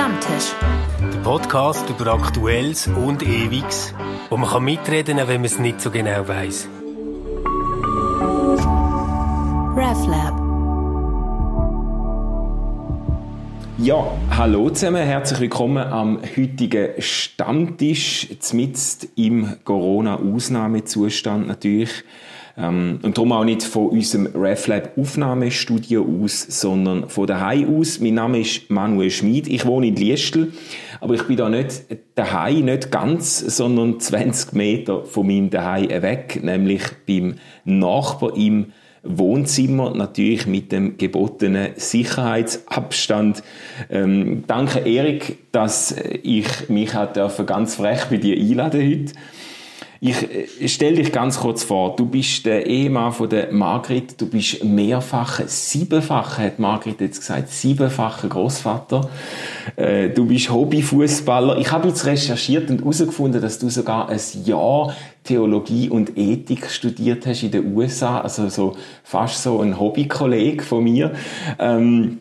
Stammtisch. Der Podcast über Aktuelles und Ewiges, wo man kann mitreden kann, wenn man es nicht so genau weiß. RefLab. Ja, hallo zusammen, herzlich willkommen am heutigen Stammtisch, zumindest im Corona-Ausnahmezustand natürlich. Ähm, und darum auch nicht von unserem RefLab Aufnahmestudio aus, sondern von daheim aus. Mein Name ist Manuel Schmid, ich wohne in Liestel, aber ich bin da nicht daheim, nicht ganz, sondern 20 Meter von meinem daheim weg, nämlich beim Nachbar im Wohnzimmer, natürlich mit dem gebotenen Sicherheitsabstand. Ähm, danke Erik, dass ich mich hat ganz frech bei dir einladen heute. Ich äh, stell dich ganz kurz vor. Du bist der Ehemann von der Margrit. Du bist mehrfacher, siebenfacher, hat Margrit jetzt gesagt, siebenfacher Großvater. Äh, du bist Hobbyfußballer. Ich habe jetzt recherchiert und herausgefunden, dass du sogar ein Jahr Theologie und Ethik studiert hast in den USA. Also so fast so ein Hobbykolleg von mir. Ähm,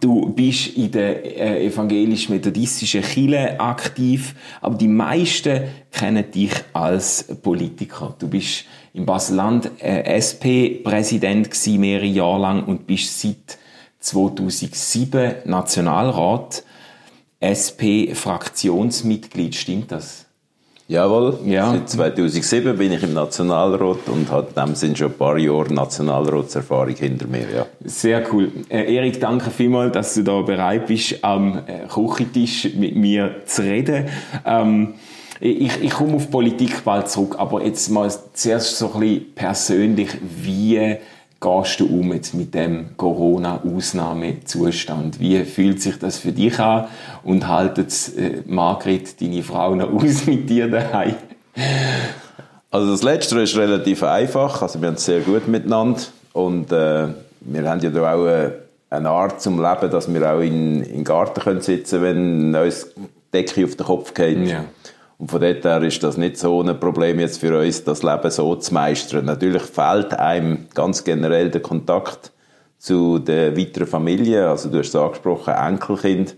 Du bist in der äh, evangelisch-methodistischen Kirche aktiv, aber die meisten kennen dich als Politiker. Du bist im Baselland äh, SP-Präsident mehrere Jahre lang und bist seit 2007 Nationalrat, SP-Fraktionsmitglied. Stimmt das? Jawohl, ja. seit 2007 bin ich im Nationalrat und habe in dem Sinn schon ein paar Jahre Nationalratserfahrung hinter mir. Ja. Sehr cool. Äh, Erik, danke vielmals, dass du da bereit bist, am äh, Küchentisch mit mir zu reden. Ähm, ich, ich komme auf Politik bald zurück, aber jetzt mal zuerst so ein bisschen persönlich, wie gehst du um jetzt mit dem Corona-Ausnahmezustand? Wie fühlt sich das für dich an? Und haltet äh, Margret, deine Frau, noch aus mit dir daheim? Also das Letzte ist relativ einfach. Also wir haben es sehr gut miteinander und äh, wir haben ja da auch äh, eine Art zum Leben, dass wir auch in, den Garten können sitzen können, wenn uns die Decke auf den Kopf geht. Ja. Und von dort her ist das nicht so ein Problem jetzt für uns, das Leben so zu meistern. Natürlich fehlt einem ganz generell der Kontakt zu der weiteren Familie. Also du hast es angesprochen, Enkelkind.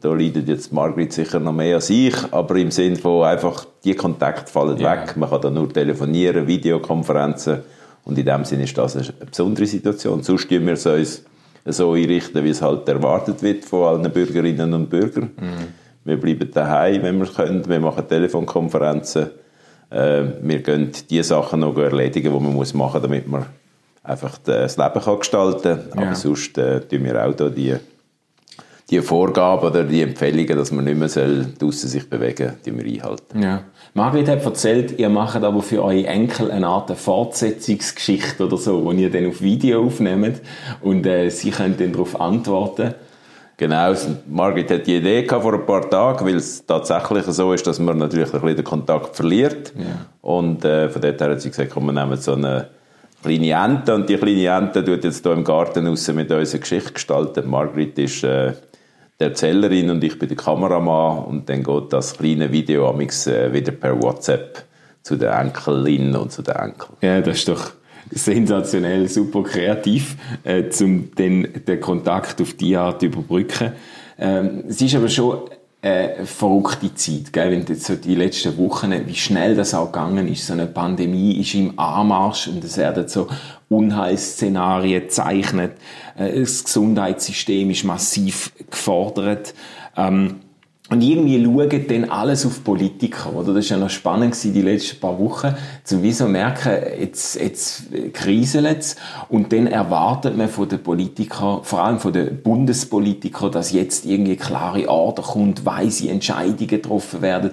Da leidet jetzt Margrit sicher noch mehr als ich, aber im Sinne von einfach, die Kontakte fallen yeah. weg. Man kann da nur telefonieren, Videokonferenzen. Und in dem Sinne ist das eine besondere Situation. Sonst tun wir es uns so einrichten, wie es halt erwartet wird von allen Bürgerinnen und Bürgern. Mm wir bleiben daheim, wenn wir können. Wir machen Telefonkonferenzen. Äh, wir gehen die Sachen noch erledigen, die man muss machen muss, damit man einfach das Leben kann gestalten kann. Ja. Aber sonst äh, tun wir auch da die, die Vorgaben oder die Empfehlungen, dass man nicht mehr soll, draussen sich bewegen soll, wir einhalten. Ja. Margret hat erzählt, ihr macht aber für eure Enkel eine Art Fortsetzungsgeschichte oder so, die ihr dann auf Video aufnehmt und äh, sie können dann darauf antworten. Genau, Margit hat die Idee gehabt vor ein paar Tagen, weil es tatsächlich so ist, dass man natürlich ein bisschen den Kontakt verliert. Ja. Und äh, von dort her hat sie gesagt, komm, wir nehmen so eine kleine Ente und die kleine Ente tut jetzt hier im Garten raus mit unserer Geschichte gestalten. Margrit ist äh, die Erzählerin und ich bin der Kameramann und dann geht das kleine Video amix äh, wieder per WhatsApp zu der Enkelin und zu den Enkeln. Ja, das ist doch sensationell, super kreativ, äh, um den, den Kontakt auf die Art zu überbrücken. Ähm, es ist aber schon eine verrückte Zeit, gell? wenn jetzt so die letzten Wochen, wie schnell das auch gegangen ist, so eine Pandemie ist im Anmarsch und es werden so Unheilsszenarien gezeichnet, äh, das Gesundheitssystem ist massiv gefordert. Ähm, und irgendwie schauen dann alles auf Politiker, oder? Das war ja noch spannend gewesen, die letzten paar Wochen, zu wie so merken, jetzt, jetzt kriselt. Und dann erwartet man von den Politikern, vor allem von den Bundespolitikern, dass jetzt irgendwie klare Order kommt, weise Entscheidungen getroffen werden.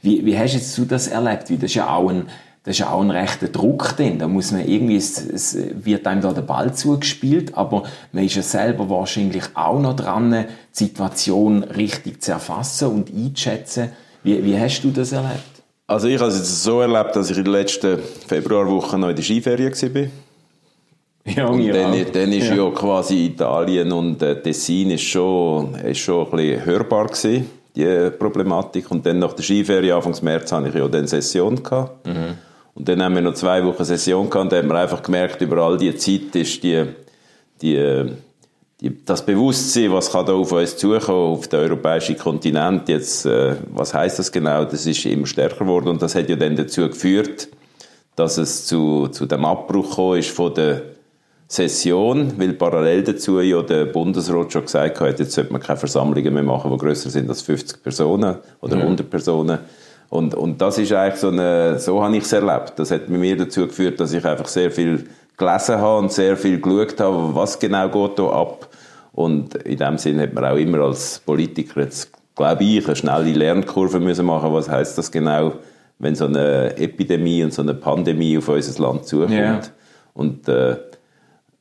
Wie, wie hast jetzt du das erlebt? Wie das ist ja auch ein, das ist ja auch ein rechter Druck drin. Da muss man irgendwie, es, es wird einem da der Ball zugespielt, aber man ist ja selber wahrscheinlich auch noch dran, die Situation richtig zu erfassen und einzuschätzen. Wie, wie hast du das erlebt? Also ich habe es jetzt so erlebt, dass ich in der letzten Februarwoche noch in der Skiferie war. Ja, und dann, auch. dann ist ja. ja quasi Italien und äh, Tessin ist schon, ist schon ein bisschen hörbar gewesen, die Problematik. Und dann nach der Skiferie, Anfang März, hatte ich ja dann Session gehabt. Mhm. Und dann haben wir noch zwei Wochen Session gehabt da haben wir einfach gemerkt, über all die Zeit ist die, die, die, das Bewusstsein, was kann da auf uns zukommen, auf den europäischen Kontinent, jetzt, äh, was heißt das genau, das ist immer stärker geworden und das hat ja dann dazu geführt, dass es zu, zu dem Abbruch gekommen ist von der Session, weil parallel dazu ja der Bundesrat schon gesagt hat, jetzt sollte man keine Versammlungen mehr machen, die grösser sind als 50 Personen oder 100 Personen. Und, und das ist eigentlich so eine, so habe ich es erlebt. Das hat bei mir dazu geführt, dass ich einfach sehr viel gelesen habe und sehr viel geschaut habe, was genau geht da ab. Und in dem Sinne hat man auch immer als Politiker jetzt, glaube ich, eine schnelle Lernkurve müssen machen. Was heißt das genau, wenn so eine Epidemie und so eine Pandemie auf unser Land zukommt? Ja. Und äh,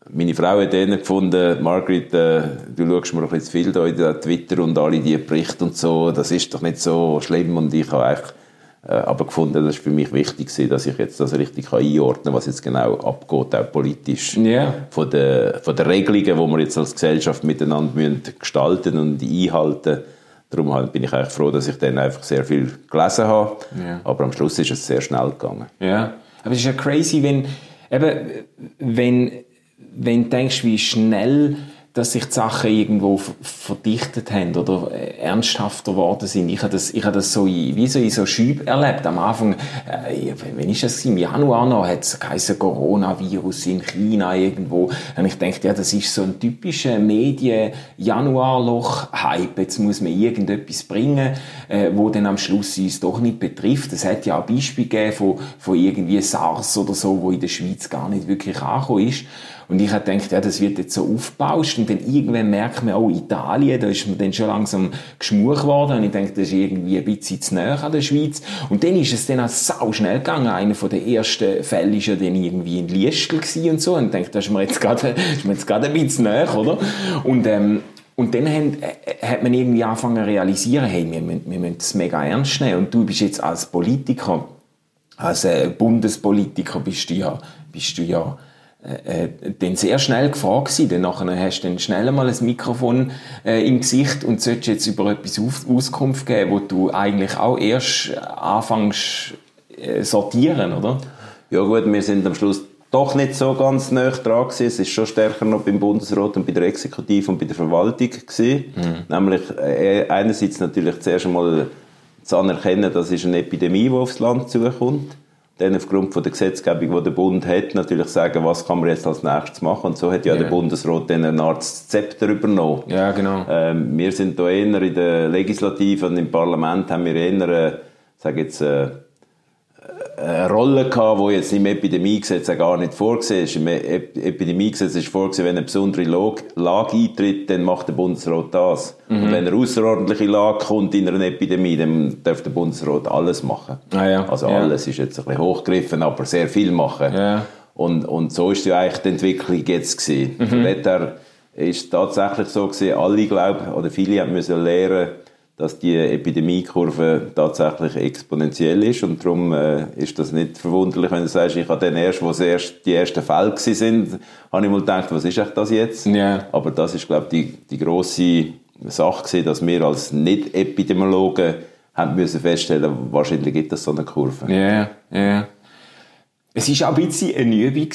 meine Frau hat dann gefunden, Margret, äh, du schaust mir ein bisschen zu viel da in Twitter und alle die Berichte und so, das ist doch nicht so schlimm und ich habe eigentlich äh, aber gefunden, das ist für mich wichtig gewesen, dass ich jetzt das richtig kann einordnen kann, was jetzt genau abgeht, auch politisch. Ja. Von den, von den Regelungen, die wir jetzt als Gesellschaft miteinander müssen gestalten und einhalten Darum halt bin ich eigentlich froh, dass ich dann einfach sehr viel gelesen habe. Ja. Aber am Schluss ist es sehr schnell gegangen. Ja, aber es ist ja crazy, wenn, eben, wenn, wenn du denkst, wie schnell dass sich die Sachen irgendwo verdichtet haben oder äh, ernsthafter geworden sind. Ich habe das, ich habe das so in, wie so in so Schüben erlebt. Am Anfang, äh, wenn ist das im Januar noch, hat es geheißen Coronavirus in China irgendwo. Und ich dachte, ja, das ist so ein typischer Medien-Januarloch-Hype. Jetzt muss man irgendetwas bringen, äh, wo dann am Schluss uns doch nicht betrifft. Es hat ja auch Beispiele gegeben von, von irgendwie SARS oder so, wo in der Schweiz gar nicht wirklich angekommen ist. Und ich habe gedacht, ja, das wird jetzt so aufgebauscht und dann irgendwann merkt man, oh, Italien, da ist man dann schon langsam geschmuch worden und ich denke, das ist irgendwie ein bisschen zu näher an der Schweiz. Und dann ist es dann auch sau schnell gegangen. Einer von den ersten Fällen ist ja dann irgendwie in Liestel und so und ich denke, das ist mir jetzt gerade, ist mir jetzt gerade ein bisschen näher, oder? Und, ähm, und dann äh, hat man irgendwie angefangen zu realisieren, hey, wir müssen, wir müssen das mega ernst nehmen. Und du bist jetzt als Politiker, als äh, Bundespolitiker bist du ja, bist du ja äh, äh, dann sehr schnell gefragt gewesen. Dann nachher hast du dann schnell mal ein Mikrofon äh, im Gesicht und solltest jetzt über etwas auf, Auskunft geben, wo du eigentlich auch erst anfängst äh, sortieren, oder? Ja gut, wir sind am Schluss doch nicht so ganz nah dran gewesen. Es ist schon stärker noch beim Bundesrat und bei der Exekutive und bei der Verwaltung gewesen. Mhm. Nämlich äh, einerseits natürlich zuerst einmal zu anerkennen, dass es eine Epidemie, die aufs Land zukommt dann aufgrund von der Gesetzgebung, die der Bund hat, natürlich sagen, was kann man jetzt als nächstes machen. Und so hat ja, ja. der Bundesrat dann eine Art Zepter übernommen. Ja, genau. Ähm, wir sind da eher in der Legislative und im Parlament haben wir eher, äh, sage jetzt, äh, eine Rolle gehabt, die jetzt im Epidemiegesetz gar nicht vorgesehen ist. Im Epidemiegesetz ist vorgesehen, wenn eine besondere Lage eintritt, dann macht der Bundesrat das. Mhm. Und wenn eine außerordentliche Lage kommt in einer Epidemie, dann darf der Bundesrat alles machen. Ah, ja. Also ja. alles ist jetzt ein bisschen hochgegriffen, aber sehr viel machen. Ja. Und, und so ist ja eigentlich die Entwicklung jetzt gewesen. Mhm. Von ist tatsächlich so gewesen, alle glauben, oder viele haben müssen lernen, dass die Epidemiekurve tatsächlich exponentiell ist und darum äh, ist das nicht verwunderlich, wenn du sagst, ich habe den erst, wo erst die ersten Fälle sind, habe ich mal gedacht, was ist echt das jetzt? Yeah. Aber das ist, glaube ich, die, die grosse Sache gewesen, dass wir als Nicht-Epidemiologen haben müssen feststellen, wahrscheinlich gibt es so eine Kurve. Ja, yeah, ja. Yeah. Es war auch ein bisschen eine Übung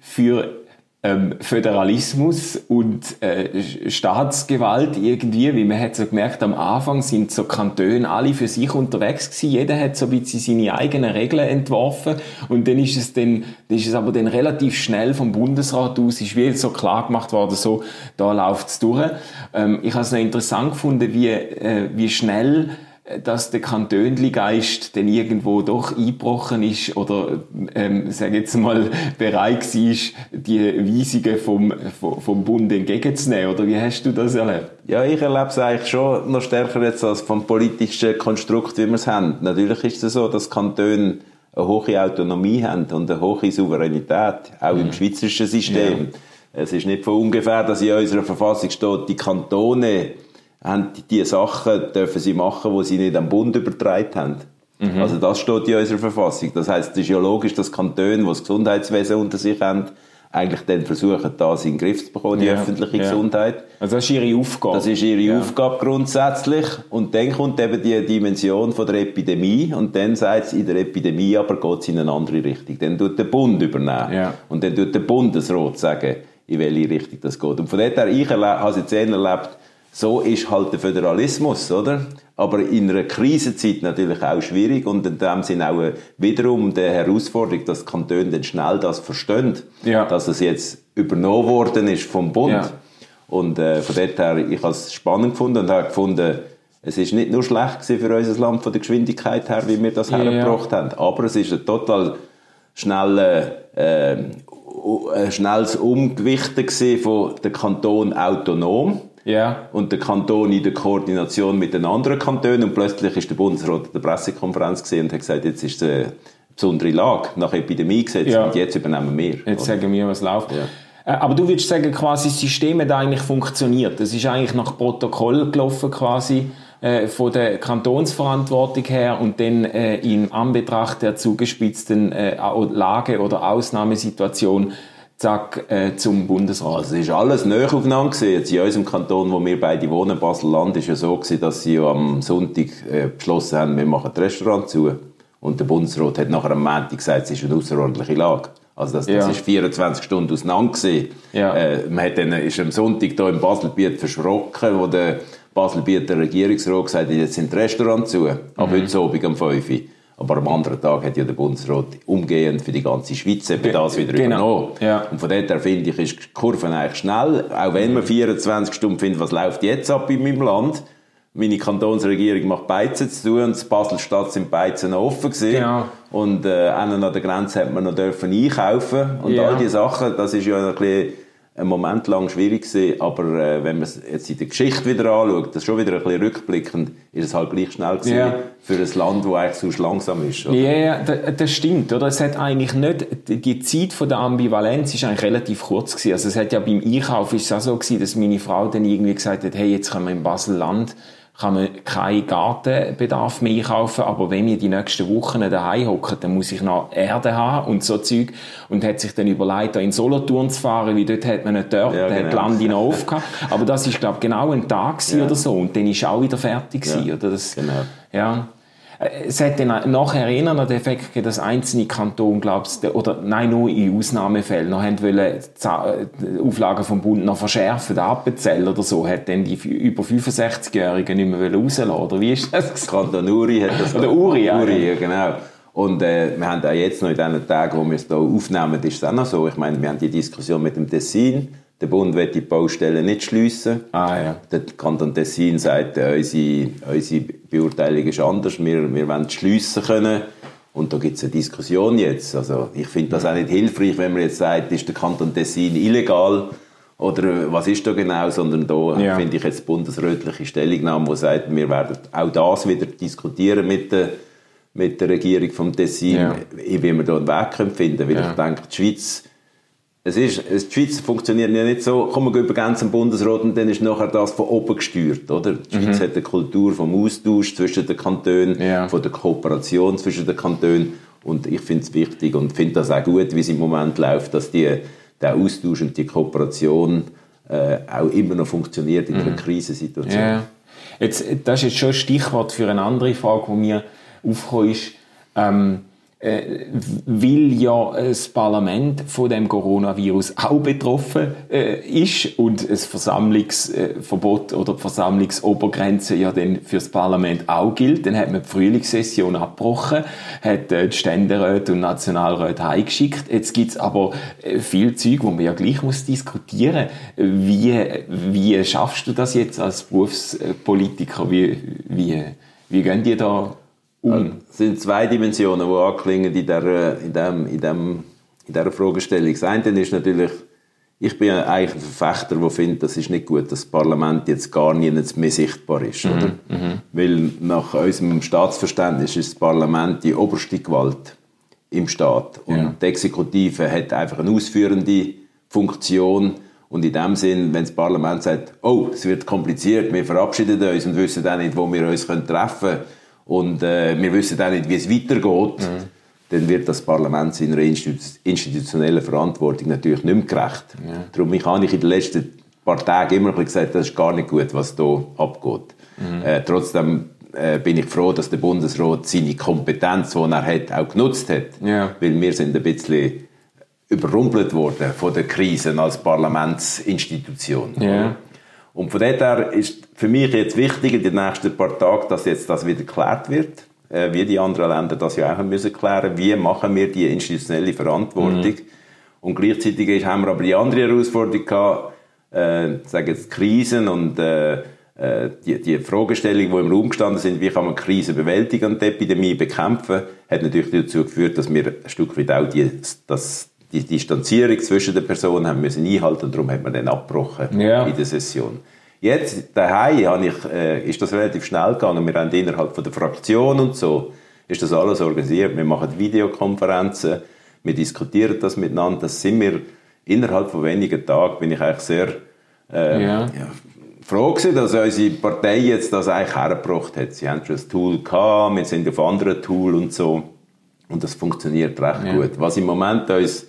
für ähm, Föderalismus und äh, Staatsgewalt irgendwie, wie man hat so gemerkt, am Anfang sind so Kantone alle für sich unterwegs gewesen. Jeder hat so ein bisschen seine eigenen Regeln entworfen und dann ist es dann, ist es aber dann relativ schnell vom Bundesrat aus, ist wie so klar gemacht worden, so, da läuft es durch. Ähm, ich habe es noch interessant gefunden, wie, äh, wie schnell dass der Kantönli-Geist dann irgendwo doch eingebrochen ist oder, ähm, sag jetzt mal, bereit war, die Weisungen vom, vom Bund entgegenzunehmen? Oder wie hast du das erlebt? Ja, ich erlebe es eigentlich schon noch stärker jetzt als vom politischen Konstrukt, wie wir es haben. Natürlich ist es so, dass Kantone eine hohe Autonomie haben und eine hohe Souveränität, auch mhm. im schweizerischen System. Ja. Es ist nicht von ungefähr, dass in unserer Verfassung steht, die Kantone haben die Sachen dürfen sie machen, die sie nicht am Bund übertragen haben. Mhm. Also das steht in unserer Verfassung. Das heißt, es ist ja logisch, dass Kantone, die das Gesundheitswesen unter sich haben, eigentlich dann versuchen, das in den Griff zu bekommen, die ja, öffentliche ja. Gesundheit. Also das ist ihre Aufgabe. Das ist ihre ja. Aufgabe grundsätzlich. Und dann kommt eben die Dimension von der Epidemie und dann sagt es, in der Epidemie aber geht es in eine andere Richtung. Dann tut der Bund übernehmen. Und dann tut der Bundesrat sagen, in welche Richtung das geht. Und von dort her, ich habe es jetzt eher erlebt, so ist halt der Föderalismus, oder? Aber in einer Krisenzeit natürlich auch schwierig und in dem Sinne auch wiederum die Herausforderung, dass die Kantone dann schnell das verstehen, Ja. dass es jetzt übernommen worden ist vom Bund. Ja. Und äh, von dort her, ich habe es spannend gefunden und habe gefunden, es ist nicht nur schlecht für unser Land von der Geschwindigkeit her, wie wir das Ja. hergebracht haben, aber es ist ein total schnelle, äh, ein schnelles Umgewichten von der Kanton autonom Ja. und der Kanton in der Koordination mit den anderen Kantonen und plötzlich ist der Bundesrat an der Pressekonferenz gesehen und hat gesagt, jetzt ist es eine besondere Lage nach Epidemie gesetzt Ja. und jetzt übernehmen wir. Jetzt sagen wir, was läuft. Ja. Äh, Aber du würdest sagen, quasi das System hat eigentlich funktioniert. Das ist eigentlich nach Protokoll gelaufen quasi äh, von der Kantonsverantwortung her und dann äh, in Anbetracht der zugespitzten äh, Lage oder Ausnahmesituation zack äh, zum Bundesrat. Es ist alles näher aufeinander gewesen. Jetzt in unserem Kanton, wo wir beide wohnen, Basel-Land, ist ja so gewesen, dass sie ja am Sonntag äh, beschlossen haben, wir machen das Restaurant zu. Und der Bundesrat hat nachher am Montag gesagt, es ist eine außerordentliche Lage. Also das, das Ja. ist 24 Stunden auseinander gewesen. Ja. Äh, man hat dann, ist am Sonntag hier im Baselbiet verschrocken, wo der Baselbieter Regierungsrat gesagt hat, jetzt sind die Restaurants zu. Ab Mhm. heute Abend um 5 Uhr. Aber am anderen Tag hat ja der Bundesrat umgehend für die ganze Schweiz eben das wieder Genau. übernommen. Ja. Und von dort her finde ich, ist die Kurve eigentlich schnell. Auch wenn man 24 Stunden findet, was läuft jetzt ab in meinem Land. Meine Kantonsregierung macht Beizen zu tun und in Basel-Stadt sind Beizen noch offen gewesen. Genau. Und äh, an der Grenze hat man noch dürfen einkaufen und Ja. all diese Sachen. Das ist ja ein bisschen einen Moment lang schwierig gewesen, aber äh, wenn man es jetzt in der Geschichte wieder anschaut, das ist schon wieder ein bisschen rückblickend, ist es halt gleich schnell gewesen Ja. für ein Land, das eigentlich sonst langsam ist. Ja, ja, da- das stimmt, oder? Es hat eigentlich nicht, die- Zeit von der Ambivalenz ist eigentlich relativ kurz gewesen. Also es hat ja beim Einkauf ist es auch so gewesen, dass meine Frau dann irgendwie gesagt hat, hey, jetzt können wir im Basel-Land kann man keinen Gartenbedarf mehr einkaufen, aber wenn wir die nächsten Wochen daheim hocken, dann muss ich noch Erde haben und so Zeug. Und hat sich dann überlegt, da in Solothurn zu fahren, wie dort hat man nicht dort, Ja, hat genau. die Lande noch aufgehabt. Aber das ist, glaube ich, genau ein Tag Ja. oder so. Und dann ist auch wieder fertig gewesen, Ja, oder? Das, genau. ja. Äh, Es hat dann nachher eher noch den Effekt gegeben, dass einzelne Kantone, glaubst oder nein, nur in Ausnahmefällen, noch haben wollen, die die Auflagen vom Bund noch verschärfen, der Appenzell oder so, hat dann die über 65-Jährigen nicht mehr rauslassen, oder wie ist das? gewesen? Kanton Uri hat das Oder Uri, ja, Uri, ja, genau. Und äh, wir haben auch jetzt noch in diesen Tagen, wo wir es hier aufnehmen, ist es auch noch so. Ich meine, wir haben die Diskussion mit dem Tessin. Der Bund will die Baustellen nicht schliessen. Ah, ja. Der Kanton Tessin sagt, äh, unsere, unsere Beurteilung ist anders. Wir, wir wollen schliessen können. Und da gibt es eine Diskussion jetzt. Also ich finde das auch nicht hilfreich, wenn man jetzt sagt, ist der Kanton Tessin illegal oder äh, was ist da genau, sondern da Ja. finde ich jetzt bundesrätliche Stellungnahme, die sagt, wir werden auch das wieder diskutieren mit der, mit der Regierung vom Tessin, Ja. wie wir da einen Weg finden können. Weil Ja. ich denke, die Schweiz es ist, die Schweiz funktioniert ja nicht so, komm, wir gehen den Bundesrat und dann ist nachher das von oben gesteuert, oder? Die Schweiz hat eine Kultur vom Austausch zwischen den Kantonen, Mhm. Ja. von der Kooperation zwischen den Kantonen und ich finde es wichtig und finde das auch gut, wie es im Moment läuft, dass die, der Austausch und die Kooperation äh, auch immer noch funktioniert in einer Krisensituation. Mhm. Ja. Jetzt, das ist jetzt schon ein Stichwort für eine andere Frage, die mir aufgekommen ist. Ähm, äh, weil ja das Parlament von dem Coronavirus auch betroffen äh, ist und das Versammlungsverbot oder die Versammlungsobergrenze ja dann für das Parlament auch gilt, dann hat man die Frühlingssession abgebrochen, hat äh, die Ständeräte und Nationalräte heimgeschickt. Jetzt gibt's aber äh, viel Zeug, wo man ja gleich muss diskutieren. Wie wie schaffst du das jetzt als Berufspolitiker? Wie wie wie gehen die da um? Es sind zwei Dimensionen, die anklingen in dieser, in dem, in dem, in dieser Fragestellung. Das eine ist natürlich, ich bin eigentlich ein Verfechter, der findet, das ist nicht gut, dass das Parlament jetzt gar nicht mehr sichtbar ist. Oder? Weil nach unserem Staatsverständnis ist das Parlament die oberste Gewalt im Staat. Und Ja. die Exekutive hat einfach eine ausführende Funktion. Und in dem Sinn, wenn das Parlament sagt, oh, es wird kompliziert, wir verabschieden uns und wissen auch nicht, wo wir uns treffen können und äh, wir wissen auch nicht, wie es weitergeht, dann wird das Parlament seiner institu- institutionellen Verantwortung natürlich nicht mehr gerecht. Darum ich habe ich in den letzten paar Tagen immer gesagt, das ist gar nicht gut, was hier abgeht. Äh, trotzdem äh, bin ich froh, dass der Bundesrat seine Kompetenz, die er hat, auch genutzt hat. Ja. Weil wir sind ein bisschen überrumpelt worden von der Krisen als Parlamentsinstitution. Ja. Und von dort her ist für mich jetzt wichtig in den nächsten paar Tagen, dass jetzt das wieder geklärt wird, äh, wie die anderen Länder das ja auch haben müssen klären. Wie machen wir die institutionelle Verantwortung? Mhm. Und gleichzeitig ist, haben wir aber die andere Herausforderung gehabt, äh, sagen jetzt Krisen und äh, äh, die, die Fragestellungen, die im Raum gestanden sind, wie kann man Krisen bewältigen und die Epidemie bekämpfen, hat natürlich dazu geführt, dass wir ein Stück weit auch die, das, die Distanzierung zwischen den Personen haben müssen einhalten und darum hat man dann abgebrochen Ja. in der Session. Jetzt, daheim, habe ich, äh, ist das relativ schnell gegangen. Wir haben innerhalb von der Fraktion und so, ist das alles organisiert. Wir machen Videokonferenzen, wir diskutieren das miteinander. Das sind wir innerhalb von wenigen Tagen, bin ich eigentlich sehr, äh, Ja. ja, froh gewesen, dass unsere Partei jetzt das eigentlich hergebracht hat. Sie haben schon ein Tool gehabt, wir sind auf anderen Tool und so. Und das funktioniert recht gut. Was im Moment uns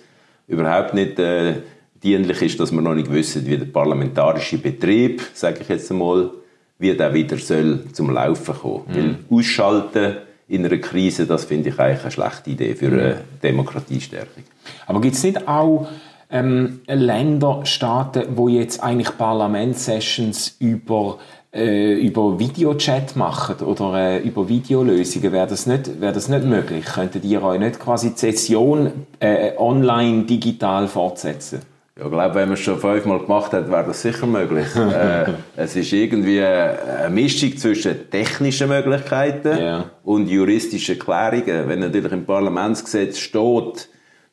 überhaupt nicht äh, dienlich ist, dass wir noch nicht wissen, wie der parlamentarische Betrieb, sage ich jetzt einmal, wie der wieder soll zum Laufen kommen. Weil ausschalten in einer Krise, das finde ich eigentlich eine schlechte Idee für eine Demokratiestärkung. Aber gibt es nicht auch ähm, Länder, Staaten, wo jetzt eigentlich Parlamentssessions über äh, über Videochat machen oder äh, über Videolösungen, wäre das nicht, wäre das nicht möglich? Könntet ihr euch nicht quasi die Session äh, online digital fortsetzen? Ja, ich glaube, wenn man es schon fünfmal gemacht hat, wäre das sicher möglich. äh, es ist irgendwie eine Mischung zwischen technischen Möglichkeiten Ja. und juristischen Klärungen. Wenn natürlich im Parlamentsgesetz steht,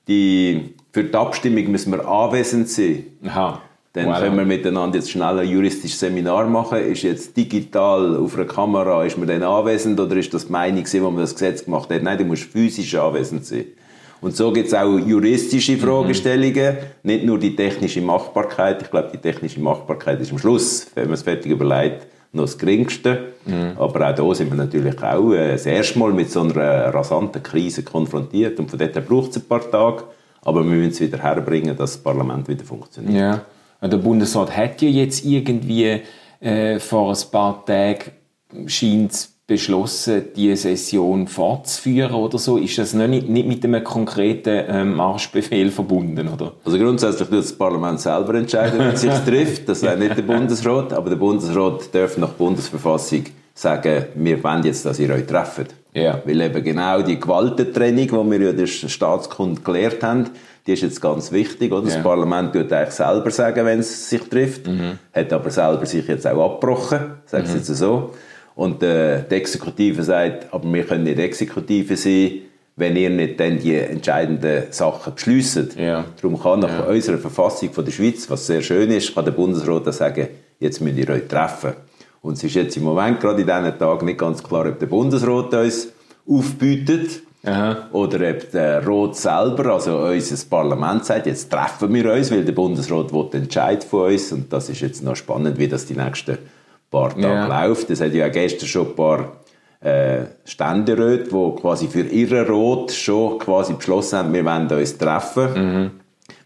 die, für die Abstimmung müssen wir anwesend sein, Aha. Dann Voilà. können wir miteinander jetzt schnell ein juristisches Seminar machen. Ist jetzt digital auf einer Kamera, ist man dann anwesend oder ist das die Meinung, gewesen, wo man das Gesetz gemacht hat? Nein, du musst physisch anwesend sein. Und so gibt es auch juristische Fragestellungen, nicht nur die technische Machbarkeit. Ich glaube, die technische Machbarkeit ist am Schluss, wenn man es fertig überlegt, noch das Geringste. Aber auch da sind wir natürlich auch äh, das erste Mal mit so einer rasanten Krise konfrontiert. Und von dort her braucht es ein paar Tage. Aber wir müssen es wieder herbringen, dass das Parlament wieder funktioniert. Ja. Der Bundesrat hat ja jetzt irgendwie äh, vor ein paar Tagen scheint beschlossen, die Session fortzuführen oder so. Ist das noch nicht, nicht mit einem konkreten ähm, Marschbefehl verbunden, oder? Also grundsätzlich tut das Parlament selber entscheiden, wenn es sich trifft. Das wäre nicht der Bundesrat. Aber der Bundesrat darf nach Bundesverfassung sagen, wir wollen jetzt, dass ihr euch trefft. Ja. Weil eben genau die Gewaltentrennung, die wir ja der Staatskunde gelehrt haben, die ist jetzt ganz wichtig. Oder? Ja. Das Parlament tut eigentlich selber sagen, wenn es sich trifft. Hat aber selber sich jetzt auch abgebrochen, sage ich jetzt so. Und äh, die Exekutive sagt, aber wir können nicht Exekutive sein, wenn ihr nicht dann die entscheidenden Sachen beschließt. Ja. Darum kann nach unserer Verfassung von der Schweiz, was sehr schön ist, kann der Bundesrat sagen, jetzt müsst ihr euch treffen. Und es ist jetzt im Moment gerade in diesen Tagen nicht ganz klar, ob der Bundesrat uns aufbietet Aha. oder ob der Rat selber, also unser Parlament sagt, jetzt treffen wir uns, weil der Bundesrat will den Entscheid von uns und das ist jetzt noch spannend, wie das die nächsten paar Tage Ja. läuft. Es hat ja gestern schon ein paar äh, Ständeräte, die quasi für ihren Rat schon quasi beschlossen haben, wir wollen uns treffen. Mhm.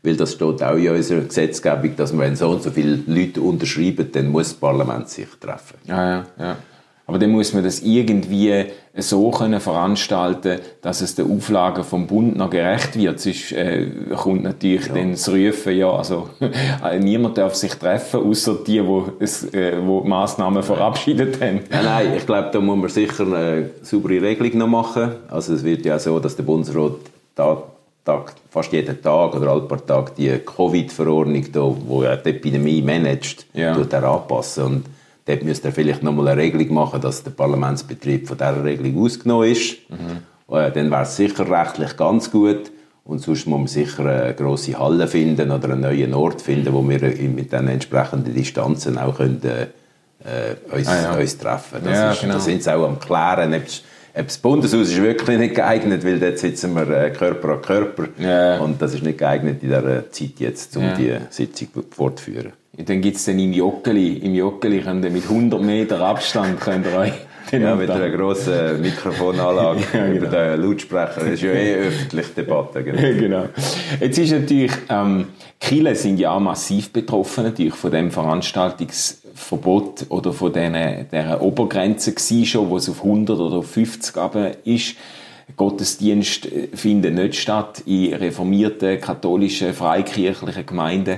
Weil das steht auch in unserer Gesetzgebung, dass wenn so und so viele Leute unterschreiben, dann muss das Parlament sich treffen. Ja, ja, ja. Aber dann muss man das irgendwie so können veranstalten, dass es den Auflagen vom Bund noch gerecht wird. Sonst äh, kommt natürlich dann das Rufen, ja, also niemand darf sich treffen, außer die, die, es, äh, die Massnahmen verabschiedet haben. Ja, nein, ich glaube, da muss man sicher eine saubere Regelung noch machen. Also es wird ja so, dass der Bundesrat da, Tag, fast jeden Tag oder alle paar Tage die Covid-Verordnung, wo ja die Epidemie managt, Ja. tut anpassen. Und dort müsste er vielleicht noch mal eine Regelung machen, dass der Parlamentsbetrieb von dieser Regelung ausgenommen ist. Äh, dann wäre es sicher rechtlich ganz gut. Und sonst muss man sicher eine grosse Halle finden oder einen neuen Ort finden, wo wir mit den entsprechenden Distanzen auch können, äh, uns, Ah, ja. uns treffen. Das, Ja, ist, genau. da sind sie auch am Klären. Ob das Bundeshaus ist wirklich nicht geeignet, weil dort sitzen wir äh, Körper an Körper. Ja. Und das ist nicht geeignet in dieser Zeit jetzt, um Ja. die Sitzung fortzuführen. Dann gibt es dann im Joggeli, im Joggeli könnt ihr mit 100 Meter Abstand könnt ihr euch Ja, mit einer grossen Mikrofonanlage Ja, genau. über den Lautsprecher. Das ist ja eh öffentliche Debatte. Genau. genau. Jetzt ist natürlich, ähm, Kiel sind ja auch massiv betroffen natürlich von dem Veranstaltungsverbot oder von diesen, dieser Obergrenze gewesen schon, wo es auf 100 oder auf 50 runter ist. Gottesdienst äh, finden nicht statt in reformierten, katholischen, freikirchlichen Gemeinden.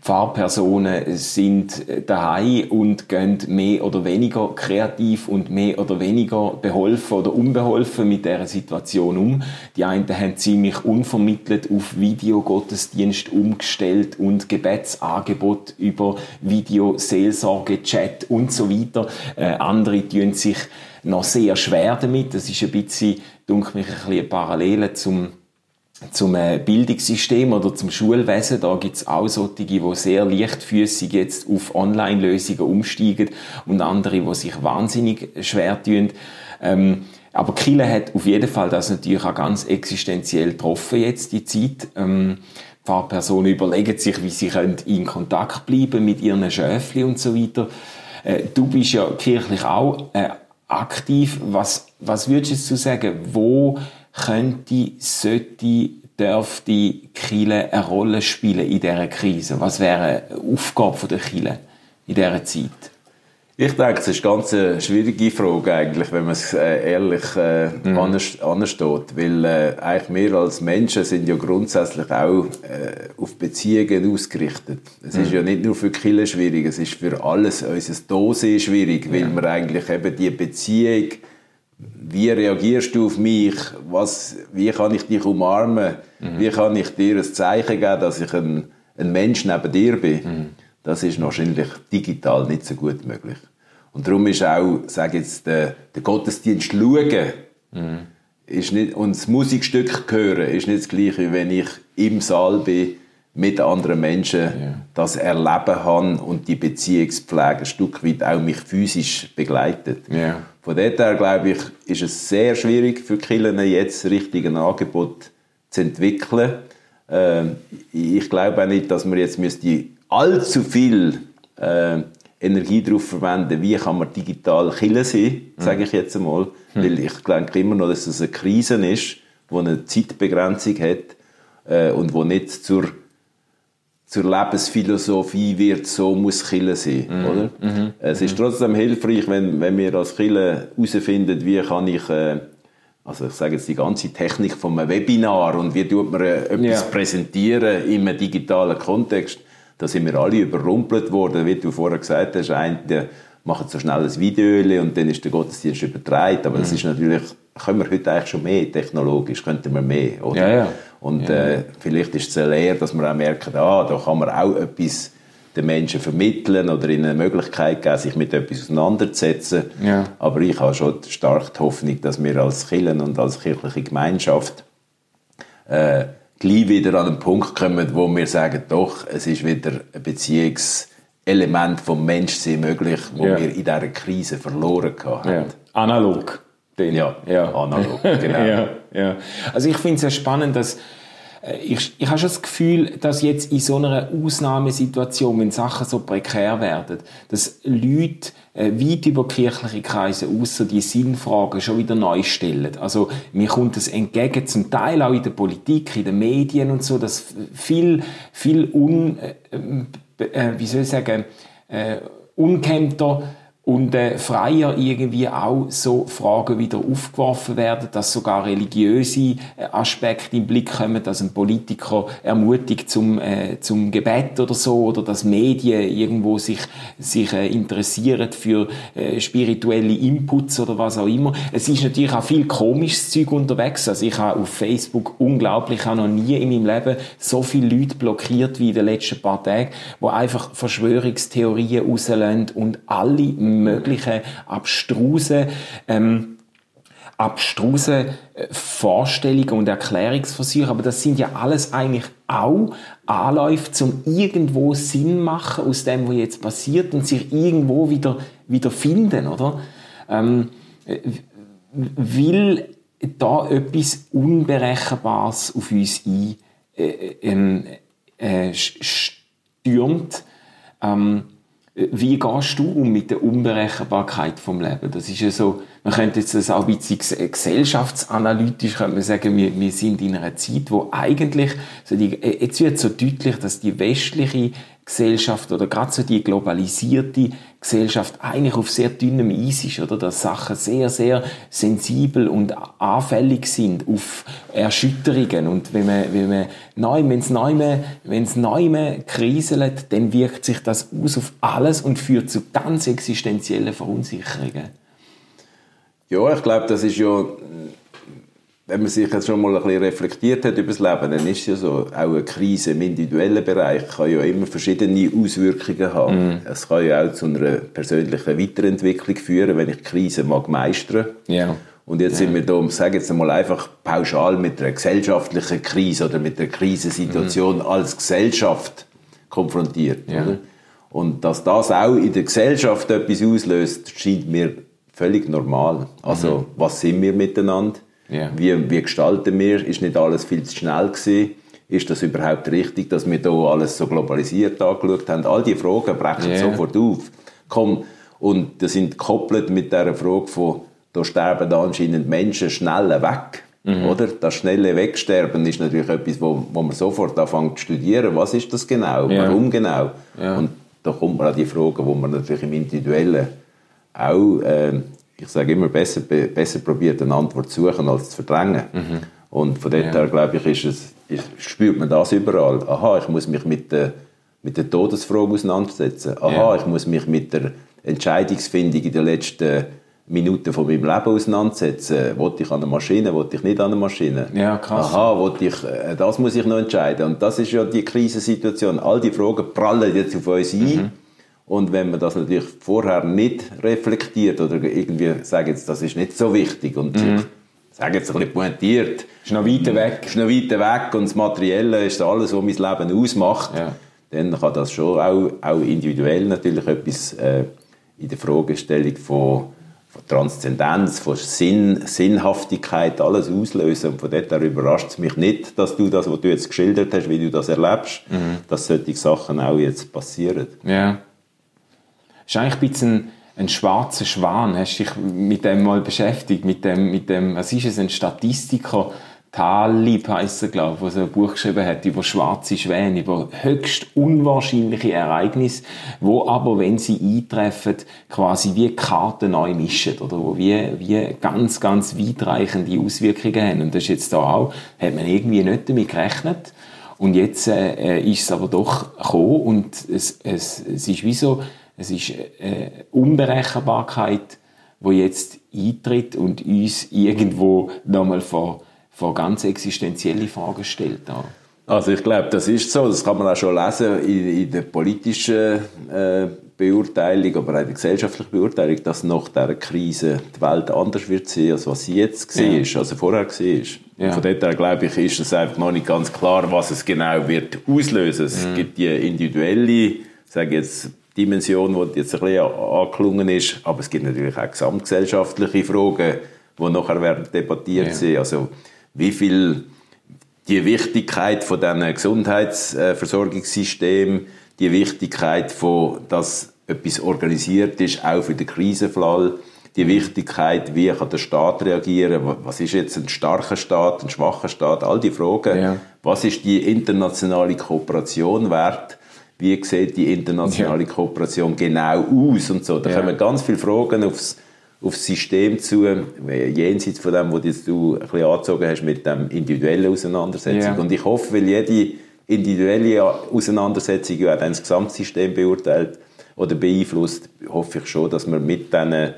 Pfarrpersonen sind daheim und gehen mehr oder weniger kreativ und mehr oder weniger beholfen oder unbeholfen mit der Situation um. Die einen haben ziemlich unvermittelt auf Videogottesdienst umgestellt und Gebetsangebot über Video, Seelsorge, Chat und so weiter. Äh, andere tun sich noch sehr schwer damit. Das ist ein bisschen, dunkel mich, ein bisschen Parallele zum zum äh, Bildungssystem oder zum Schulwesen. Da gibt's auch solche, die sehr leichtfüßig jetzt auf Online-Lösungen umsteigen und andere, die sich wahnsinnig schwer tun. Ähm, aber Kille hat auf jeden Fall das natürlich auch ganz existenziell getroffen jetzt, die Zeit. Ähm, Pfarrpersonen überlegen sich, wie sie in Kontakt bleiben mit ihren Schöfli und so weiter. Äh, du bist ja kirchlich auch äh, aktiv. Was, was würdest du sagen, wo könnte, sollte, dürfte Chile eine Rolle spielen in dieser Krise? Was wäre eine Aufgabe der Chile in dieser Zeit? Ich denke, es ist eine ganz schwierige Frage eigentlich, wenn man es äh, ehrlich äh, mhm. anders, anders steht. Weil äh, eigentlich wir als Menschen sind ja grundsätzlich auch äh, auf Beziehungen ausgerichtet. Es mhm. ist ja nicht nur für Kinder schwierig, es ist für alles unser Dose schwierig, weil ja. man eigentlich eben die Beziehung wie reagierst du auf mich? Was, wie kann ich dich umarmen? Mhm. Wie kann ich dir ein Zeichen geben, dass ich ein, ein Mensch neben dir bin? Mhm. Das ist wahrscheinlich digital nicht so gut möglich. Und darum ist auch, sage jetzt, der, der Gottesdienst schauen mhm. ist nicht, und das Musikstück hören ist nicht das Gleiche, wie wenn ich im Saal bin mit anderen Menschen ja. das Erleben habe und die Beziehungspflege ein Stück weit auch mich physisch begleitet. Ja. Von dort her, glaube ich, ist es sehr schwierig für Kirchen jetzt richtig ein Angebot zu entwickeln. Ähm, ich glaube auch nicht, dass man jetzt müsste allzu viel äh, Energie darauf verwenden, wie kann man digital Kirche sein, mhm. sage ich jetzt einmal. Mhm. Weil ich denke immer noch, dass es eine Krise ist, die eine Zeitbegrenzung hat äh, und wo nicht zur zur Lebensphilosophie wird, so muss Chile sein, mhm. oder? Mhm. Es ist trotzdem hilfreich, wenn, wenn wir als Chile herausfinden, wie kann ich, äh, also ich sage jetzt die ganze Technik von einem Webinar und wie tut man äh, etwas ja. präsentieren in einem digitalen Kontext, da sind wir alle überrumpelt worden, wie du vorher gesagt hast, ein, der macht so schnell ein Video und dann ist der Gottesdienst übertragen, aber mhm. das ist natürlich, können wir heute eigentlich schon mehr, technologisch könnten wir mehr, oder? Ja, ja. Und äh, vielleicht ist es eine Lehre, dass man auch merkt, ah, da kann man auch etwas den Menschen vermitteln oder ihnen eine Möglichkeit geben, sich mit etwas auseinanderzusetzen. Ja. Aber ich habe schon stark die Hoffnung, dass wir als Kirchen und als kirchliche Gemeinschaft äh, gleich wieder an einen Punkt kommen, wo wir sagen, doch, es ist wieder ein Beziehungselement vom Menschsein möglich, wo ja. wir in dieser Krise verloren haben. Ja. Analog. Den. Ja, ja, analog, genau. ja, ja. Also ich finde es sehr spannend, dass ich, ich habe schon das Gefühl, dass jetzt in so einer Ausnahmesituation, wenn Sachen so prekär werden, dass Leute äh, weit über kirchliche Kreise außer die Sinnfragen schon wieder neu stellen. Also mir kommt es entgegen, zum Teil auch in der Politik, in den Medien und so, dass viel, viel un, äh, äh, wie soll ich sagen, äh, unkennter und äh, freier irgendwie auch so Fragen wieder aufgeworfen werden, dass sogar religiöse äh, Aspekte im Blick kommen, dass ein Politiker ermutigt zum, äh, zum Gebet oder so, oder dass Medien irgendwo sich, sich äh, interessieren für äh, spirituelle Inputs oder was auch immer. Es ist natürlich auch viel komisches Zeug unterwegs. Also ich habe auf Facebook unglaublich, ich habe noch nie in meinem Leben so viele Leute blockiert wie in den letzten paar Tagen, wo einfach Verschwörungstheorien rauslösen und alle möglichen abstrusen, ähm, abstruse äh, Vorstellungen und Erklärungsversuche, aber das sind ja alles eigentlich auch Anläufe, zum irgendwo Sinn machen aus dem, was jetzt passiert und sich irgendwo wieder, wieder finden, oder? Ähm, äh, will da etwas Unberechenbares auf uns ein, äh, ähm, äh, stürmt, ähm, wie gehst du um mit der Unberechenbarkeit vom Leben? Das ist ja so, man könnte jetzt das auch ein bisschen gesellschaftsanalytisch könnte man sagen, wir, wir sind in einer Zeit, wo eigentlich, so die, jetzt wird so deutlich, dass die westliche Gesellschaft oder gerade so die globalisierte Gesellschaft eigentlich auf sehr dünnem Eis ist, oder? Dass Sachen sehr, sehr sensibel und anfällig sind auf Erschütterungen. Und wenn man, wenn man neu, wenn es neu, wenn es neu kriselt, dann wirkt sich das aus auf alles und führt zu ganz existenziellen Verunsicherungen. Ja, ich glaube, das ist ja wenn man sich jetzt schon mal ein bisschen reflektiert hat über das Leben, dann ist es ja so, auch eine Krise im individuellen Bereich kann ja immer verschiedene Auswirkungen haben. Mm. Es kann ja auch zu einer persönlichen Weiterentwicklung führen, wenn ich die Krise mag meistern. Ja. Und jetzt ja. sind wir da, ich sage jetzt einmal einfach pauschal mit einer gesellschaftlichen Krise oder mit einer Krisensituation mm. als Gesellschaft konfrontiert. Oder? Und dass das auch in der Gesellschaft etwas auslöst, scheint mir völlig normal. Also, mm. was sind wir miteinander? Yeah. Wie, wie gestalten wir? Ist nicht alles viel zu schnell gewesen? Ist das überhaupt richtig, dass wir hier alles so globalisiert angeschaut haben? All diese Fragen brechen yeah. sofort auf. Komm, und das sind gekoppelt mit der Frage von, da sterben anscheinend Menschen schneller weg. Mhm. Oder? Das schnelle Wegsterben ist natürlich etwas, wo, wo man sofort anfängt zu studieren. Was ist das genau? Yeah. Warum genau? Und da kommt man an die Fragen, wo man natürlich im Individuellen auch äh, ich sage immer, besser, besser probiert, eine Antwort zu suchen, als zu verdrängen. Mhm. Und von dort ja. her, glaube ich, ist es, ist, spürt man das überall. Aha, ich muss mich mit der, mit der Todesfrage auseinandersetzen. Aha, ja. ich muss mich mit der Entscheidungsfindung in den letzten Minuten von meinem Leben auseinandersetzen. Wollte ich an der Maschine, wollte ich nicht an der Maschine? Ja, krass. Aha, wollte ich, äh, das muss ich noch entscheiden. Und das ist ja die Krisensituation. All die Fragen prallen jetzt auf uns ein. Mhm. Und wenn man das natürlich vorher nicht reflektiert oder irgendwie sagt, jetzt, das ist nicht so wichtig und mhm. sage jetzt ein bisschen pointiert. Ist noch weiter weg. Ist noch weiter weg und das Materielle ist alles, was mein Leben ausmacht. Ja. Dann kann das schon auch, auch individuell natürlich etwas äh, in der Fragestellung von, von Transzendenz, von Sinn, Sinnhaftigkeit, alles auslösen. Und von dort her überrascht es mich nicht, dass du das, was du jetzt geschildert hast, wie du das erlebst, mhm. dass solche Sachen auch jetzt passieren. Ja ist eigentlich ein bisschen ein schwarzer Schwan. Hast du dich mit dem mal beschäftigt? Mit dem, mit dem, was ist es, ein Statistiker? Talib heisst er, glaube ich, der so ein Buch geschrieben hat über schwarze Schwäne, über höchst unwahrscheinliche Ereignisse, wo aber, wenn sie eintreffen, quasi wie Karten neu mischen, oder wo wie, wie ganz, ganz weitreichende Auswirkungen haben. Und das ist jetzt da auch, hat man irgendwie nicht damit gerechnet. Und jetzt äh, ist es aber doch gekommen und es, es, es ist wie so, es ist eine Unberechenbarkeit, wo jetzt eintritt und uns irgendwo nochmal vor, vor ganz existenzielle Fragen stellt. Also ich glaube, das ist so. Das kann man auch schon lesen in, in der politischen äh, Beurteilung, aber auch in der gesellschaftlichen Beurteilung, dass nach dieser Krise die Welt anders wird sein, als was sie jetzt war, ja. also vorher war. Ja. Von dort her, glaube ich, ist es einfach noch nicht ganz klar, was es genau wird auslösen. Es mhm. gibt die individuelle, sage jetzt Dimension, die jetzt ein bisschen angeklungen ist. Aber es gibt natürlich auch gesamtgesellschaftliche Fragen, die nachher werden debattiert ja. sind. Also, wie viel die Wichtigkeit von diesen Gesundheitsversorgungssystemen, die Wichtigkeit von, dass etwas organisiert ist, auch für den Krisenfall, die Wichtigkeit, wie kann der Staat reagieren, was ist jetzt ein starker Staat, ein schwacher Staat, all die Fragen. Ja. Was ist die internationale Kooperation wert? Wie sieht die internationale. Kooperation genau aus und so. Da ja. kommen ganz viele Fragen aufs, aufs System zu, jenseits von dem, was du ein bisschen angezogen hast mit dem individuellen Auseinandersetzung. Ja. Und ich hoffe, weil jede individuelle Auseinandersetzung ja auch das Gesamtsystem beurteilt oder beeinflusst, hoffe ich schon, dass wir mit diesen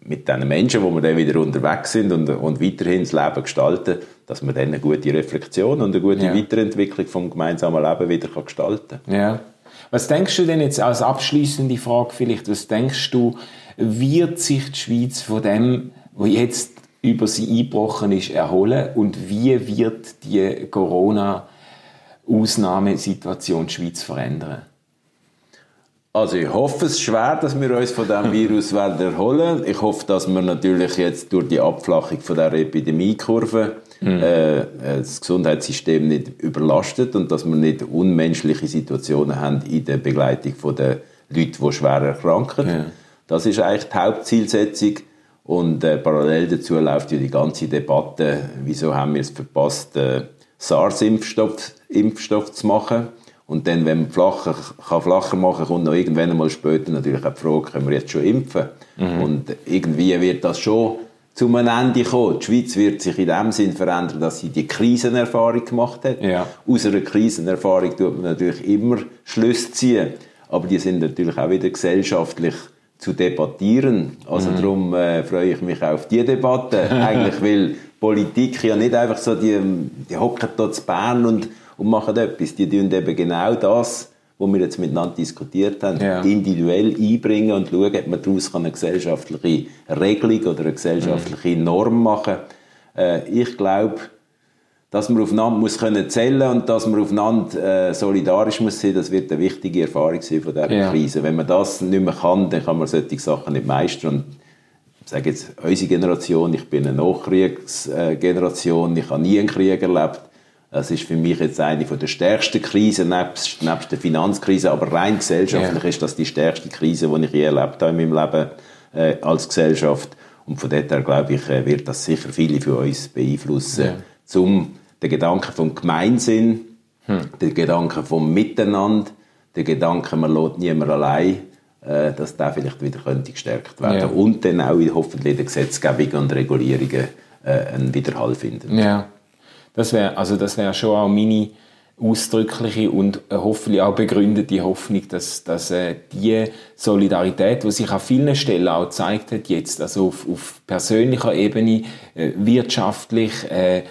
mit den Menschen, wo wir dann wieder unterwegs sind und, und weiterhin das Leben gestalten, dass man dann eine gute Reflexion und eine gute ja. Weiterentwicklung vom gemeinsamen Leben wieder gestalten kann. Ja. Was denkst du denn jetzt als abschließende Frage vielleicht, was denkst du, wird sich die Schweiz von dem, was jetzt über sie eingebrochen ist, erholen und wie wird die Corona-Ausnahmesituation die Schweiz verändern? Also ich hoffe es schwer, dass wir uns von diesem Virus werden erholen. Ich hoffe, dass wir natürlich jetzt durch die Abflachung von der Epidemiekurve mhm. äh, das Gesundheitssystem nicht überlastet und dass wir nicht unmenschliche Situationen haben in der Begleitung der Leute, die schwer erkranken. Ja. Das ist eigentlich die Hauptzielsetzung. Und äh, parallel dazu läuft ja die ganze Debatte, wieso haben wir es verpasst, äh, SARS-Impfstoff Impfstoff zu machen Und dann, wenn man flacher, kann flacher machen kommt noch irgendwann einmal später natürlich auch die Frage, können wir jetzt schon impfen? Mhm. Und irgendwie wird das schon zu einem Ende kommen. Die Schweiz wird sich in dem Sinn verändern, dass sie die Krisenerfahrung gemacht hat. Ja. Aus einer Krisenerfahrung tut man natürlich immer Schlüsse ziehen. Aber die sind natürlich auch wieder gesellschaftlich zu debattieren. Also mhm. darum äh, freue ich mich auf die Debatte. Eigentlich, weil Politik ja nicht einfach so, die, die hocken dort zu Bern und und machen etwas. Die tun eben genau das, was wir jetzt miteinander diskutiert haben, ja. individuell einbringen und schauen, ob man daraus eine gesellschaftliche Regelung oder eine gesellschaftliche mhm. Norm machen kann. Äh, ich glaube, dass man aufeinander muss können zählen und dass man aufeinander äh, solidarisch muss sein, das wird eine wichtige Erfahrung sein von dieser ja. Krise. Wenn man das nicht mehr kann, dann kann man solche Sachen nicht meistern. Und ich sage jetzt, unsere Generation, ich bin eine Nachkriegsgeneration, ich habe nie einen Krieg erlebt, das ist für mich jetzt eine der stärksten Krisen, nebst, nebst der Finanzkrise, aber rein gesellschaftlich yeah. ist das die stärkste Krise, die ich je erlebt habe in meinem Leben äh, als Gesellschaft. Und von daher, glaube ich, äh, wird das sicher viele von uns beeinflussen, yeah. zum den Gedanken vom Gemeinsinn, hm. den Gedanken vom Miteinander, den Gedanken, man lässt niemand allein, äh, dass der vielleicht wieder könnte gestärkt werden yeah. und dann auch hoffentlich in der Gesetzgebung und Regulierungen äh, einen Widerhall finden. Ja. Das wäre also das wäre schon auch meine ausdrückliche und äh, hoffentlich auch begründete Hoffnung, dass, dass äh, die Solidarität, die sich an vielen Stellen auch gezeigt hat, jetzt, also auf, auf persönlicher Ebene, äh, wirtschaftlich, äh, äh,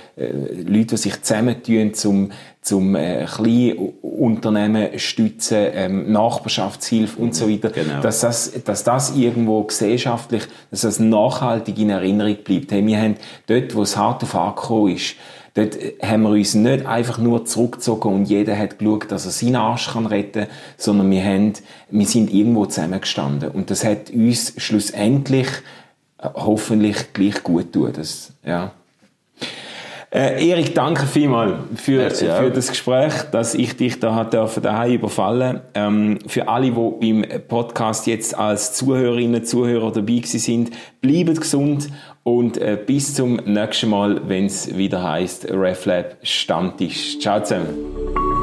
Leute, die sich zusammentun, zum, zum äh, Kleinunternehmen stützen, ähm, Nachbarschaftshilfe und so weiter, genau. dass, das, dass das irgendwo gesellschaftlich, dass das nachhaltig in Erinnerung bleibt. Hey, wir haben dort, wo es hart auf angekommen ist, Dort haben wir uns nicht einfach nur zurückgezogen und jeder hat geschaut, dass er seinen Arsch kann retten kann, sondern wir, haben, wir sind irgendwo zusammengestanden. Und das hat uns schlussendlich äh, hoffentlich gleich gut tun. Das, ja. Äh, Erik, danke vielmals für, für das Gespräch, dass ich dich da dürfen daheim überfallen. Ähm, für alle, die beim Podcast jetzt als Zuhörerinnen Zuhörer dabei sind, bleibt gesund und äh, bis zum nächsten Mal, wenn es wieder heißt RefLab Stammtisch. Ciao zusammen.